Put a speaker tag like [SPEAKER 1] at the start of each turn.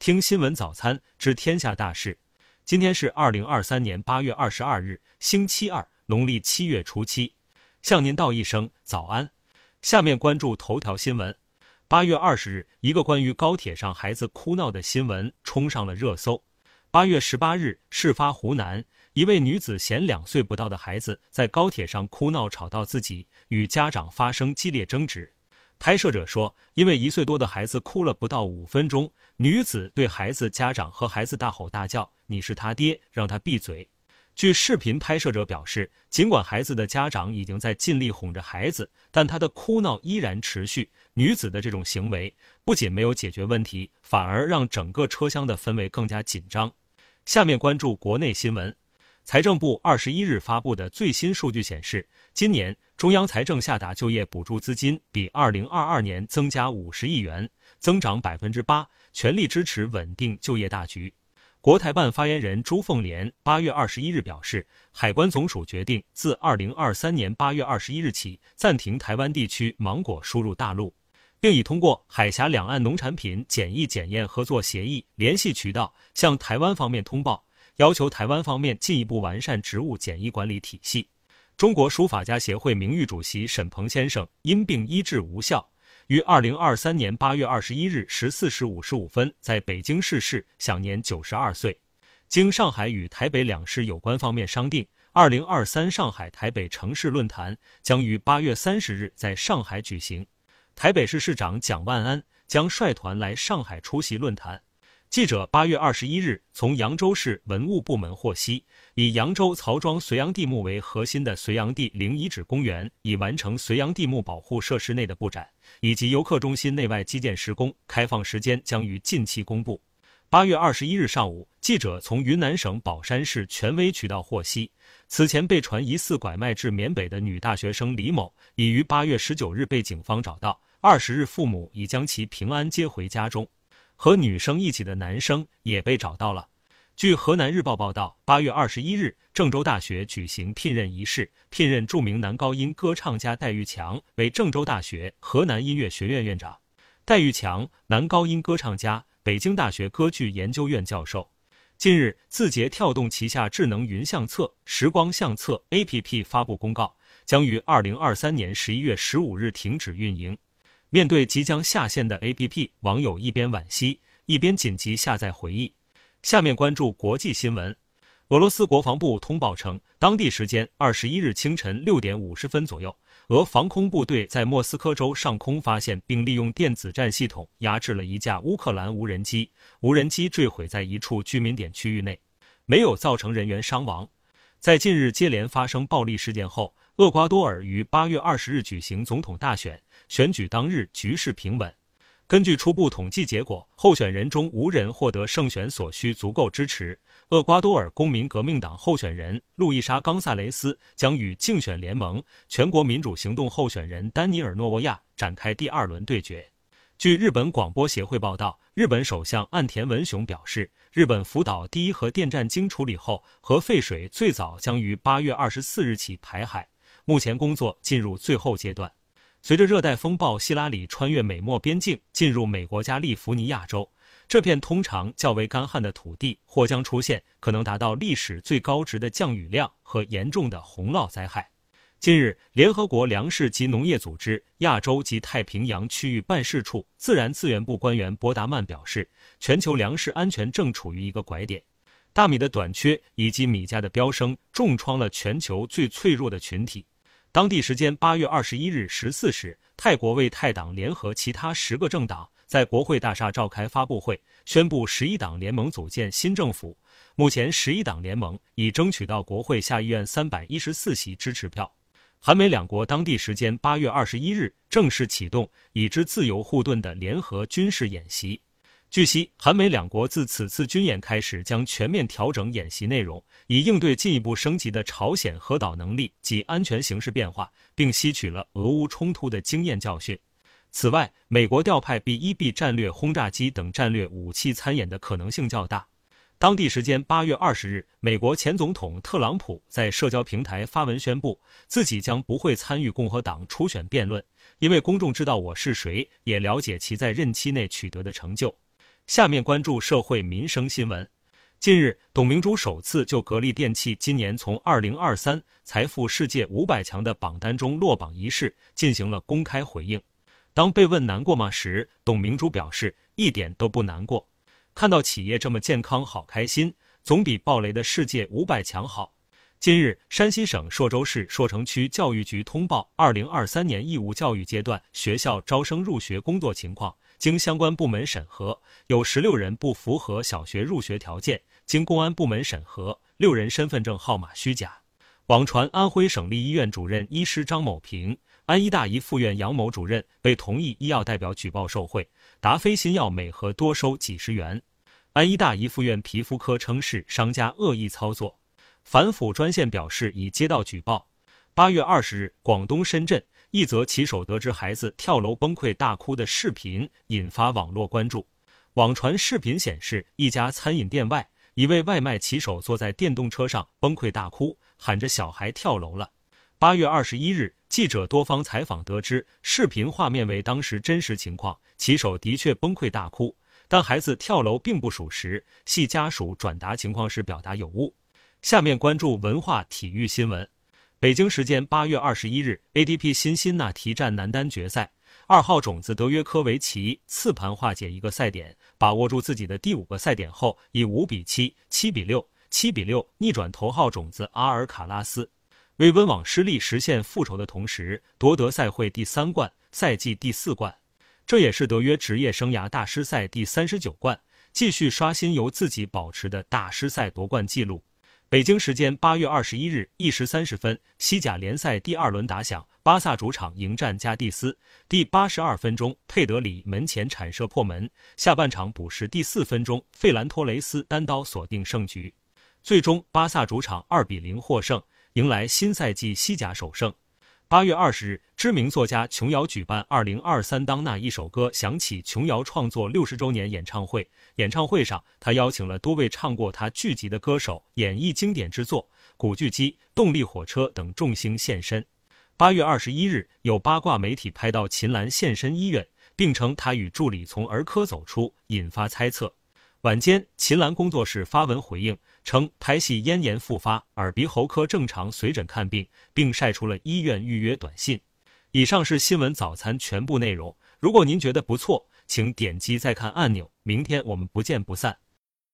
[SPEAKER 1] 听新闻早餐知天下大事。今天是二零二三年八月二十二日，星期二，农历七月初七。向您道一声早安。下面关注头条新闻。八月二十日，一个关于高铁上孩子哭闹的新闻冲上了热搜。八月十八日，事发湖南，一位女子嫌两岁不到的孩子在高铁上哭闹吵到自己，与家长发生激烈争执。拍摄者说，因为一岁多的孩子哭了不到五分钟，女子对孩子家长和孩子大吼大叫：“你是他爹，让他闭嘴！”据视频拍摄者表示，尽管孩子的家长已经在尽力哄着孩子，但他的哭闹依然持续。女子的这种行为不仅没有解决问题，反而让整个车厢的氛围更加紧张。下面关注国内新闻。财政部二十一日发布的最新数据显示，今年中央财政下达就业补助资金比二零二二年增加五十亿元，增长百分之八，全力支持稳定就业大局。国台办发言人朱凤莲八月二十一日表示，海关总署决定自二零二三年八月二十一日起暂停台湾地区芒果输入大陆，并已通过海峡两岸农产品检疫检验合作协议联系渠道向台湾方面通报。要求台湾方面进一步完善植物检疫管理体系。中国书法家协会名誉主席沈鹏先生因病医治无效，于二零二三年八月二十一日十四时五十五分在北京逝世，享年九十二岁。经上海与台北两市有关方面商定，二零二三上海台北城市论坛将于八月三十日在上海举行，台北市市长蒋万安将率团来上海出席论坛。记者八月二十一日从扬州市文物部门获悉，以扬州曹庄隋炀帝墓为核心的隋炀帝陵遗址公园已完成隋炀帝墓保护设施内的布展，以及游客中心内外基建施工，开放时间将于近期公布。八月二十一日上午，记者从云南省保山市权威渠道获悉，此前被传疑似拐卖至缅北的女大学生李某，已于八月十九日被警方找到，二十日父母已将其平安接回家中。和女生一起的男生也被找到了。据河南日报报道，八月二十一日，郑州大学举行聘任仪式，聘任著名男高音歌唱家戴玉强为郑州大学河南音乐学院院长。戴玉强，男高音歌唱家，北京大学歌剧研究院教授。近日，字节跳动旗下智能云相册“时光相册 ”APP 发布公告，将于二零二三年十一月十五日停止运营。面对即将下线的 APP，网友一边惋惜，一边紧急下载回忆。下面关注国际新闻。俄罗斯国防部通报称，当地时间二十一日清晨六点五十分左右，俄防空部队在莫斯科州上空发现并利用电子战系统压制了一架乌克兰无人机，无人机坠毁在一处居民点区域内，没有造成人员伤亡。在近日接连发生暴力事件后，厄瓜多尔于八月二十日举行总统大选。选举当日，局势平稳。根据初步统计结果，候选人中无人获得胜选所需足够支持。厄瓜多尔公民革命党候选人路易莎·冈萨雷斯将与竞选联盟全国民主行动候选人丹尼尔·诺沃亚展开第二轮对决。据日本广播协会报道，日本首相岸田文雄表示，日本福岛第一核电站经处理后，核废水最早将于八月二十四日起排海，目前工作进入最后阶段。随着热带风暴希拉里穿越美墨边境进入美国加利福尼亚州，这片通常较为干旱的土地或将出现可能达到历史最高值的降雨量和严重的洪涝灾害。近日，联合国粮食及农业组织亚洲及太平洋区域办事处自然资源部官员博达曼表示，全球粮食安全正处于一个拐点，大米的短缺以及米价的飙升重创了全球最脆弱的群体。当地时间八月二十一日十四时，泰国为泰党联合其他十个政党在国会大厦召开发布会，宣布十一党联盟组建新政府。目前，十一党联盟已争取到国会下议院三百一十四席支持票。韩美两国当地时间八月二十一日正式启动已知自由护盾的联合军事演习。据悉，韩美两国自此次军演开始，将全面调整演习内容，以应对进一步升级的朝鲜核导能力及安全形势变化，并吸取了俄乌冲突的经验教训。此外，美国调派 B-1B 战略轰炸机等战略武器参演的可能性较大。当地时间八月二十日，美国前总统特朗普在社交平台发文宣布，自己将不会参与共和党初选辩论，因为公众知道我是谁，也了解其在任期内取得的成就。下面关注社会民生新闻。近日，董明珠首次就格力电器今年从二零二三财富世界五百强的榜单中落榜一事进行了公开回应。当被问难过吗时，董明珠表示一点都不难过，看到企业这么健康，好开心，总比暴雷的世界五百强好。近日，山西省朔州市朔城区教育局通报二零二三年义务教育阶段学校招生入学工作情况，经相关部门审核，有十六人不符合小学入学条件。经公安部门审核，六人身份证号码虚假。网传安徽省立医院主任医师张某平、安医大一附院杨某主任被同意医药代表举报受贿，达菲新药每盒多收几十元。安医大一附院皮肤科称是商家恶意操作。反腐专线表示已接到举报。八月二十日，广东深圳一则骑手得知孩子跳楼崩溃大哭的视频引发网络关注。网传视频显示，一家餐饮店外。一位外卖骑手坐在电动车上崩溃大哭，喊着“小孩跳楼了”。八月二十一日，记者多方采访得知，视频画面为当时真实情况，骑手的确崩溃大哭，但孩子跳楼并不属实，系家属转达情况时表达有误。下面关注文化体育新闻。北京时间八月二十一日，ATP 新辛纳提站男单决赛。二号种子德约科维奇次盘化解一个赛点，把握住自己的第五个赛点后，以五比七、七比六、七比六逆转头号种子阿尔卡拉斯，为温网失利实现复仇的同时，夺得赛会第三冠、赛季第四冠。这也是德约职业生涯大师赛第三十九冠，继续刷新由自己保持的大师赛夺冠纪录。北京时间八月二十一日一时三十分，西甲联赛第二轮打响。巴萨主场迎战加蒂斯，第八十二分钟，佩德里门前铲射破门。下半场补时第四分钟，费兰托雷斯单刀锁定胜局。最终，巴萨主场二比零获胜，迎来新赛季西甲首胜。八月二十日，知名作家琼瑶举办二零二三当那一首歌响起琼瑶创作六十周年演唱会。演唱会上，他邀请了多位唱过他剧集的歌手演绎经典之作，古巨基、动力火车等众星现身。八月二十一日，有八卦媒体拍到秦岚现身医院，并称她与助理从儿科走出，引发猜测。晚间，秦岚工作室发文回应称，拍戏咽炎复发，耳鼻喉科正常随诊看病，并晒出了医院预约短信。以上是新闻早餐全部内容。如果您觉得不错，请点击再看按钮。明天我们不见不散。